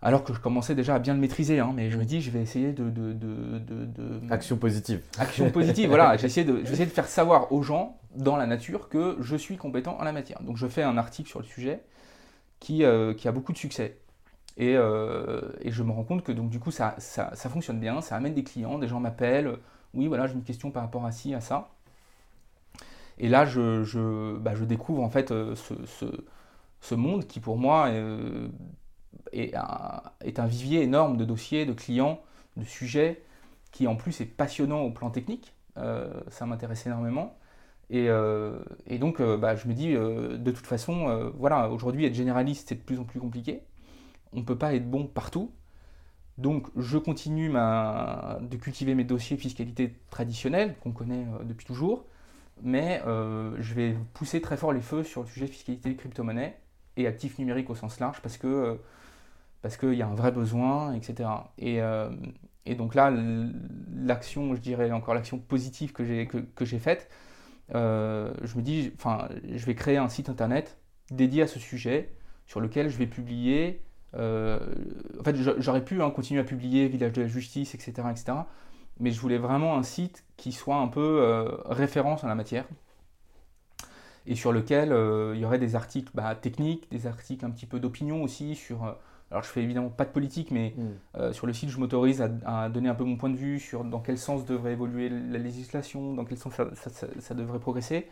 alors que je commençais déjà à bien le maîtriser. Hein, mais je me dis, je vais essayer de, Action positive. Action positive, voilà. J'essaie de, de faire savoir aux gens dans la nature que je suis compétent en la matière. Donc je fais un article sur le sujet qui, euh, qui a beaucoup de succès. Et, euh, et, je me rends compte que donc du coup ça, ça, fonctionne bien, ça amène des clients, des gens m'appellent, oui voilà j'ai une question par rapport à ci, à ça. Et là je, je, bah, je découvre en fait euh, ce, ce, ce, monde qui pour moi est un, vivier énorme de dossiers, de clients, de sujets, qui en plus est passionnant au plan technique. Euh, ça m'intéresse énormément. Et, euh, donc, euh, bah, je me dis, de toute façon, voilà, aujourd'hui, être généraliste, c'est de plus en plus compliqué. On ne peut pas être bon partout. Donc, je continue de cultiver mes dossiers fiscalité traditionnels, qu'on connaît depuis toujours. Mais je vais pousser très fort les feux sur le sujet fiscalité crypto-monnaie et actifs numériques au sens large, parce que parce qu'il y a un vrai besoin, etc. Et, euh, et donc là, l'action, je dirais encore l'action positive que j'ai que, que faite, euh, je me dis, enfin, je vais créer un site internet dédié à ce sujet, sur lequel je vais publier. Euh, en fait, j'aurais pu hein, continuer à publier Village de la Justice, etc., etc. Mais je voulais vraiment un site qui soit un peu référence en la matière et sur lequel il y aurait des articles bah, techniques, des articles un petit peu d'opinion aussi sur alors je fais évidemment pas de politique, mais mm. euh, sur le site, je m'autorise à, donner un peu mon point de vue sur dans quel sens devrait évoluer la législation, dans quel sens ça, devrait progresser.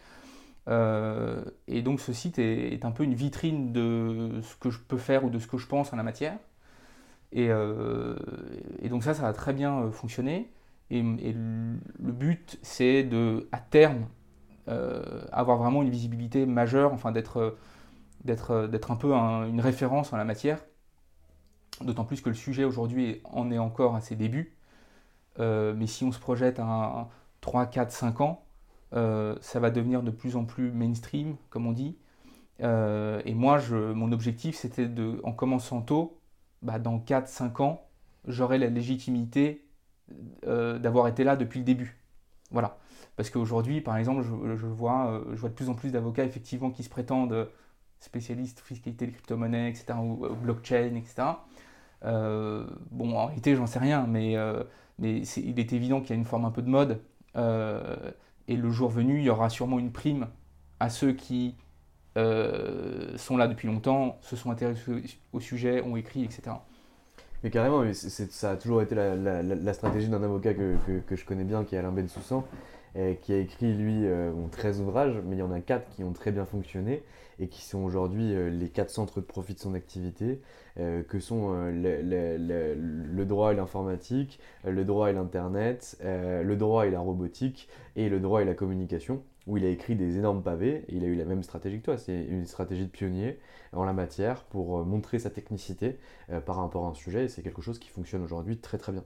Euh, et donc ce site est, un peu une vitrine de ce que je peux faire ou de ce que je pense en la matière. Et, euh, donc ça, ça a très bien fonctionné. Et, le but, c'est de, à terme, avoir vraiment une visibilité majeure, enfin d'être d'être un peu une référence en la matière D'autant plus que le sujet aujourd'hui en est encore à ses débuts. Euh, mais si on se projette à 3, 4, 5 ans, euh, ça va devenir de plus en plus mainstream, comme on dit. Euh, et moi, je, mon objectif, c'était de, en commençant tôt, bah, dans 4, 5 ans, j'aurai la légitimité d'avoir été là depuis le début. Voilà. Parce qu'aujourd'hui, par exemple, je, vois, de plus en plus d'avocats effectivement qui se prétendent spécialistes fiscalité des crypto-monnaies, etc., ou, blockchain, etc. bon, en réalité, j'en sais rien, mais, mais il est évident qu'il y a une forme un peu de mode. et le jour venu, il y aura sûrement une prime à ceux qui euh, sont là depuis longtemps, se sont intéressés au sujet, ont écrit, etc. Mais carrément, ça a toujours été la, stratégie d'un avocat que, je connais bien, qui est Alain Bensoussan, qui a écrit, lui, 13 euh, ouvrages, mais il y en a 4 qui ont très bien fonctionné et qui sont aujourd'hui euh, les 4 centres de profit de son activité, que sont le, droit et l'informatique, le droit et l'Internet, le droit et la robotique et le droit et la communication où il a écrit des énormes pavés, et il a eu la même stratégie que toi, c'est une stratégie de pionnier en la matière pour euh, montrer sa technicité euh, par rapport à un sujet, et c'est quelque chose qui fonctionne aujourd'hui très très bien.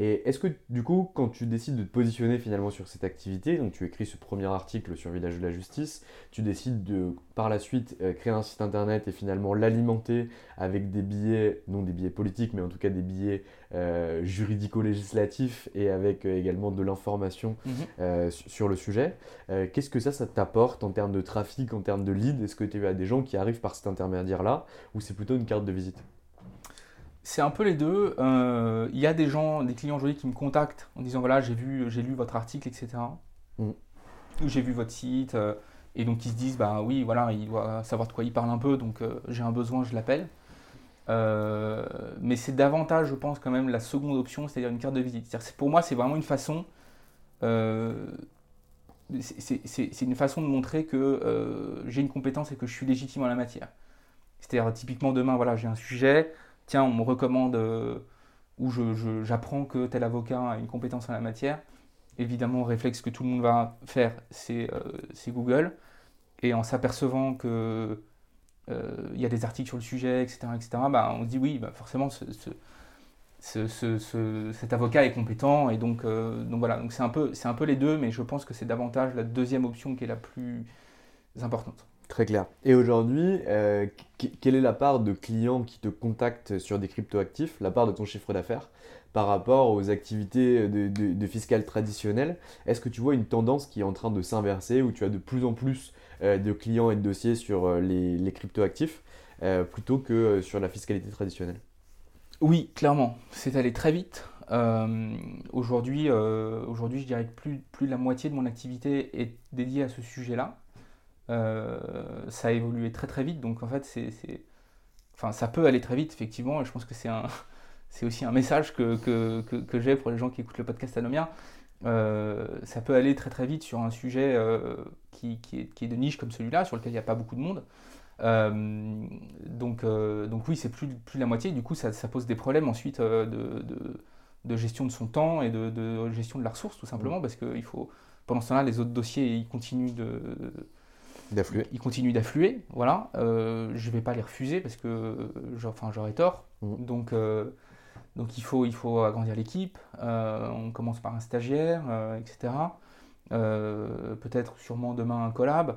Et est-ce que du coup, quand tu décides de te positionner finalement sur cette activité, donc tu écris ce premier article sur Village de la Justice, tu décides de par la suite euh, créer un site internet et finalement l'alimenter avec des billets, non des billets politiques, mais en tout cas des billets euh, juridico-législatifs et avec euh, également de l'information mhm. sur le sujet. Qu'est-ce que ça, ça t'apporte en termes de trafic, en termes de lead Est-ce que tu as des gens qui arrivent par cet intermédiaire-là ou c'est plutôt une carte de visite? C'est un peu les deux. Euh, il y a des gens, des clients aujourd'hui qui me contactent en disant voilà, j'ai vu, j'ai lu votre article, etc. Mm. Ou j'ai vu votre site. Euh, et donc ils se disent bah oui, voilà, il doit savoir de quoi il parle un peu, donc euh, j'ai un besoin, je l'appelle. mais c'est davantage, je pense, quand même la seconde option, c'est-à-dire une carte de visite. Pour moi, c'est vraiment une façon. c'est une façon de montrer que j'ai une compétence et que je suis légitime en la matière. C'est-à-dire, typiquement, demain, voilà, j'ai un sujet, tiens, on me recommande euh, ou j'apprends que tel avocat a une compétence en la matière. Évidemment, le réflexe que tout le monde va faire, c'est euh, Google. Et en s'apercevant que euh, il y a des articles sur le sujet, etc., etc., bah, on se dit oui, bah, forcément, cet avocat est compétent. Et donc, donc voilà, c'est un, un peu les deux, mais je pense que c'est davantage la deuxième option qui est la plus importante. Très clair. Et aujourd'hui, euh, quelle est la part de clients qui te contactent sur des cryptoactifs, la part de ton chiffre d'affaires par rapport aux activités de, de, fiscales traditionnelles? Est-ce que tu vois une tendance qui est en train de s'inverser où tu as de plus en plus euh, de clients et de dossiers sur euh, les, les cryptoactifs plutôt que sur la fiscalité traditionnelle? Oui, clairement. C'est allé très vite. aujourd'hui, aujourd'hui, je dirais que plus, plus de la moitié de mon activité est dédiée à ce sujet-là. Euh, ça a évolué très très vite, donc en fait, c'est, enfin, ça peut aller très vite, effectivement, et je pense que c'est un, c'est aussi un message que, que, que, j'ai pour les gens qui écoutent le podcast Anomia. Euh, ça peut aller très très vite sur un sujet euh, qui, qui, est, qui, est, de niche comme celui-là, sur lequel il n'y a pas beaucoup de monde. donc, donc oui, c'est plus, plus de la moitié, du coup ça, ça pose des problèmes ensuite de, de, de, gestion de son temps et de, de, gestion de la ressource tout simplement, mmh. parce que il faut, pendant ce temps-là, les autres dossiers ils continuent de, D'affluer. Ils continuent d'affluer, voilà. Euh, je ne vais pas les refuser parce que enfin, j'aurais tort. Mm. Donc, euh, donc il, faut, il faut agrandir l'équipe. Euh, on commence par un stagiaire, etc. Peut-être sûrement demain un collab.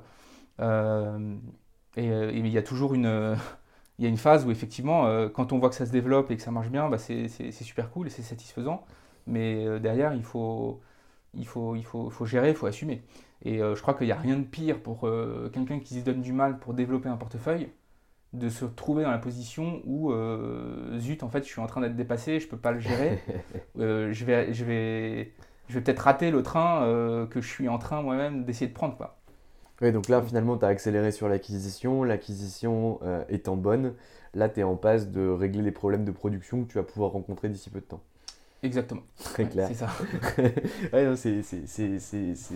et il y a toujours une, il y a une phase où effectivement, quand on voit que ça se développe et que ça marche bien, bah, c'est super cool et c'est satisfaisant. Mais derrière, il faut, il faut, il faut, faut gérer, il faut assumer. Et euh, je crois qu'il n'y a rien de pire pour euh, quelqu'un qui se donne du mal pour développer un portefeuille, de se trouver dans la position où, euh, zut, en fait, je suis en train d'être dépassé, je ne peux pas le gérer, je vais, je vais, je vais peut-être rater le train que je suis en train moi-même d'essayer de prendre. Quoi. Oui, donc là, finalement, tu as accéléré sur l'acquisition, l'acquisition étant bonne, là, tu es en passe de régler les problèmes de production que tu vas pouvoir rencontrer d'ici peu de temps. Exactement. Très clair. C'est ça.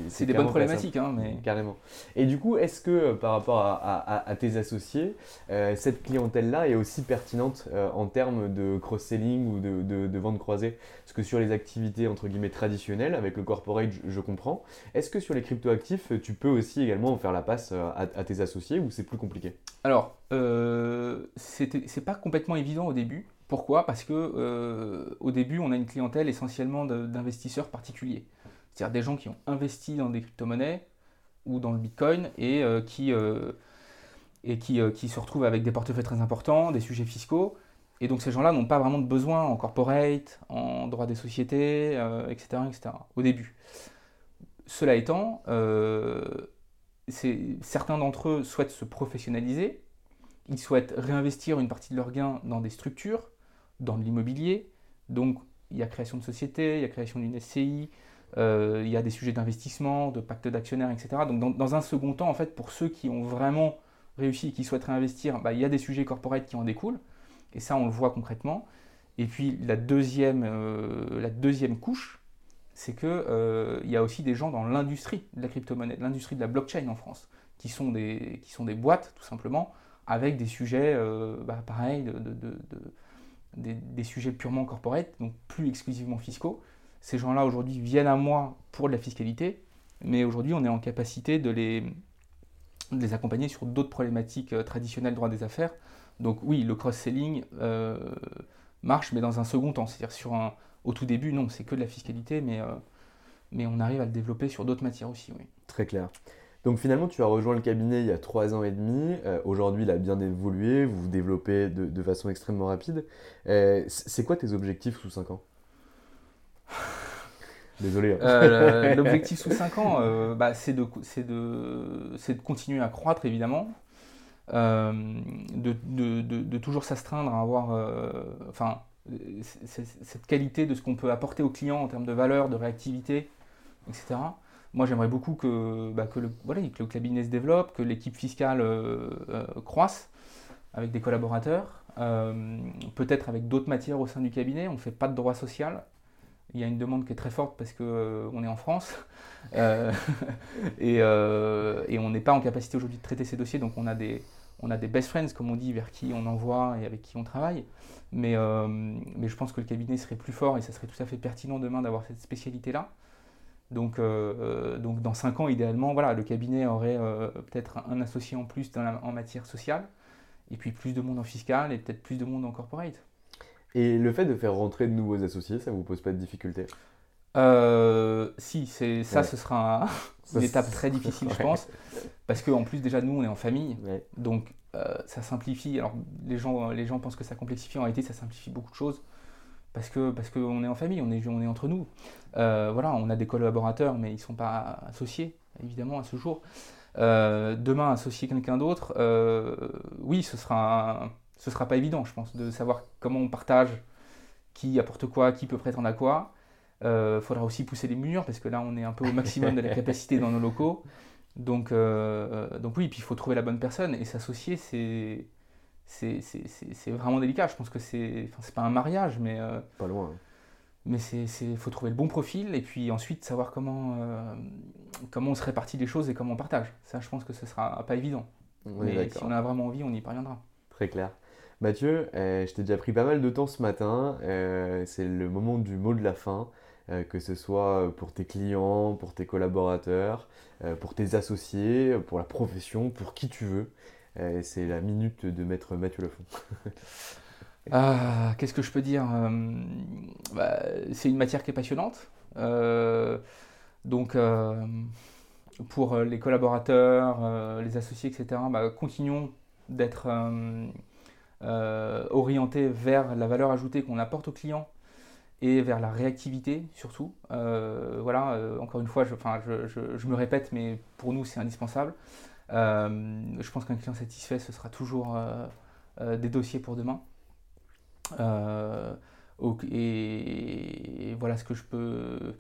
c'est des bonnes problématiques, hein, mais... Carrément. Et du coup, est-ce que euh, par rapport à, tes associés, euh, cette clientèle-là est aussi pertinente euh, en termes de cross-selling ou de, de, vente croisée? Parce que sur les activités entre guillemets traditionnelles, avec le corporate, je, comprends. Est-ce que sur les crypto-actifs, tu peux aussi également faire la passe à, tes associés ou c'est plus compliqué? Alors, euh, c'est pas complètement évident au début. Pourquoi? Parce que euh, au début, on a une clientèle essentiellement d'investisseurs particuliers, c'est-à-dire des gens qui ont investi dans des crypto-monnaies ou dans le Bitcoin et euh, qui, euh, qui, se retrouvent avec des portefeuilles très importants, des sujets fiscaux. Et donc ces gens-là n'ont pas vraiment de besoin en corporate, en droit des sociétés, etc., etc. Au début. cela étant, certains d'entre eux souhaitent se professionnaliser, ils souhaitent réinvestir une partie de leurs gains dans des structures, dans l'immobilier. Donc, il y a création de société, il y a création d'une SCI, euh, il y a des sujets d'investissement, de pacte d'actionnaires, etc. Donc, dans, un second temps, en fait, pour ceux qui ont vraiment réussi et qui souhaitent réinvestir, bah, il y a des sujets corporate qui en découlent. Et ça, on le voit concrètement. Et puis, la deuxième, euh, la deuxième couche, c'est qu'il euh, y a aussi des gens dans l'industrie de la crypto-monnaie, l'industrie de la blockchain en France, qui sont des, qui sont des boîtes, tout simplement, avec des sujets, euh, bah, pareil, des, sujets purement corporate, donc plus exclusivement fiscaux. Ces gens-là, aujourd'hui, viennent à moi pour de la fiscalité, mais aujourd'hui, on est en capacité de les, accompagner sur d'autres problématiques euh, traditionnelles droit des affaires. Donc oui, le cross-selling marche, mais dans un second temps, c'est-à-dire sur un au tout début, non, c'est que de la fiscalité, mais, euh, mais on arrive à le développer sur d'autres matières aussi. Oui. Très clair. Donc finalement, tu as rejoint le cabinet il y a trois ans et demi. Euh, aujourd'hui, il a bien évolué, vous vous développez de, façon extrêmement rapide. Euh, c'est quoi tes objectifs sous cinq ans? Désolé. Hein. L'objectif sous cinq ans, bah, c'est de, de, de, continuer à croître, évidemment. De, de, toujours s'astreindre à avoir... Enfin, cette qualité de ce qu'on peut apporter aux clients en termes de valeur, de réactivité, etc. Moi, j'aimerais beaucoup que, bah, que, le, cabinet se développe, que l'équipe fiscale euh, euh, croisse avec des collaborateurs, euh, peut-être avec d'autres matières au sein du cabinet. On ne fait pas de droit social. Il y a une demande qui est très forte parce qu'on est en France et, on n'est pas en capacité aujourd'hui de traiter ces dossiers. Donc, on a des, best friends, comme on dit, vers qui on envoie et avec qui on travaille. Mais, mais je pense que le cabinet serait plus fort et ça serait tout à fait pertinent demain d'avoir cette spécialité-là. Donc, euh, donc dans 5 ans, idéalement, voilà, le cabinet aurait euh, peut-être un associé en plus en matière sociale, et puis plus de monde en fiscal et peut-être plus de monde en corporate. Et le fait de faire rentrer de nouveaux associés, ça ne vous pose pas de difficulté? Si, c'est ça, ce sera une étape très difficile, je pense, parce qu'en plus déjà nous, on est en famille, donc euh, ça simplifie. Alors les gens, les gens pensent que ça complexifie, en réalité ça simplifie beaucoup de choses parce que parce qu'on est en famille, on est, on est entre nous. Euh, voilà, on a des collaborateurs, mais ils ne sont pas associés, évidemment, à ce jour. Euh, demain, associer quelqu'un d'autre, oui, ce sera, ce sera pas évident, je pense, de savoir comment on partage, qui apporte quoi, qui peut prétendre à quoi. Il faudra aussi pousser les murs, parce que là, on est un peu au maximum de la capacité dans nos locaux. Donc, euh, donc oui, puis il faut trouver la bonne personne et s'associer, c'est c'est vraiment délicat. Je pense que c'est enfin, pas un mariage, mais euh, pas loin. Mais c'est faut trouver le bon profil et puis ensuite savoir comment euh, comment on se répartit les choses et comment on partage. Ça, je pense que ce sera pas évident. mais si on a vraiment envie, on y parviendra. Très clair. Mathieu, je t'ai déjà pris pas mal de temps ce matin. c'est le moment du mot de la fin. Euh, que ce soit pour tes clients, pour tes collaborateurs, euh, pour tes associés, pour la profession, pour qui tu veux. Euh, c'est la minute de mettre Mathieu Lefond. ah, Qu'est-ce que je peux dire bah, C'est une matière qui est passionnante. donc, pour les collaborateurs, les associés, etc., bah, continuons d'être orientés vers la valeur ajoutée qu'on apporte aux clients et vers la réactivité surtout. Euh, voilà, euh, encore une fois, je, me répète, mais pour nous c'est indispensable. Euh, je pense qu'un client satisfait, ce sera toujours des dossiers pour demain. et, voilà ce que je peux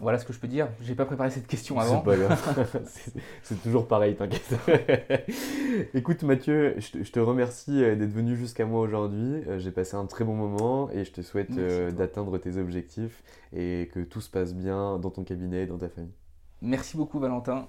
voilà ce que je peux dire. J'ai pas préparé cette question avant. C'est pas grave. c'est toujours pareil, t'inquiète. Écoute Mathieu, je te, remercie euh, d'être venu jusqu'à moi aujourd'hui. Euh, j'ai passé un très bon moment et je te souhaite euh, d'atteindre tes objectifs et que tout se passe bien dans ton cabinet et dans ta famille. Merci beaucoup Valentin.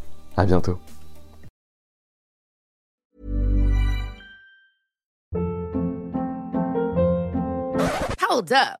À bientôt. Hold up.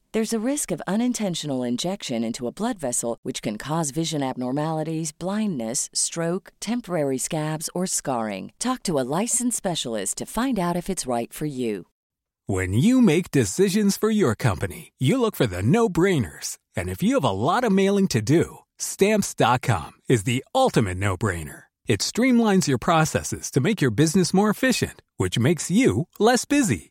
There's a risk of unintentional injection into a blood vessel, which can cause vision abnormalities, blindness, stroke, temporary scabs, or scarring. Talk to a licensed specialist to find out if it's right for you. When you make decisions for your company, you look for the no brainers. And if you have a lot of mailing to do, stamps.com is the ultimate no brainer. It streamlines your processes to make your business more efficient, which makes you less busy.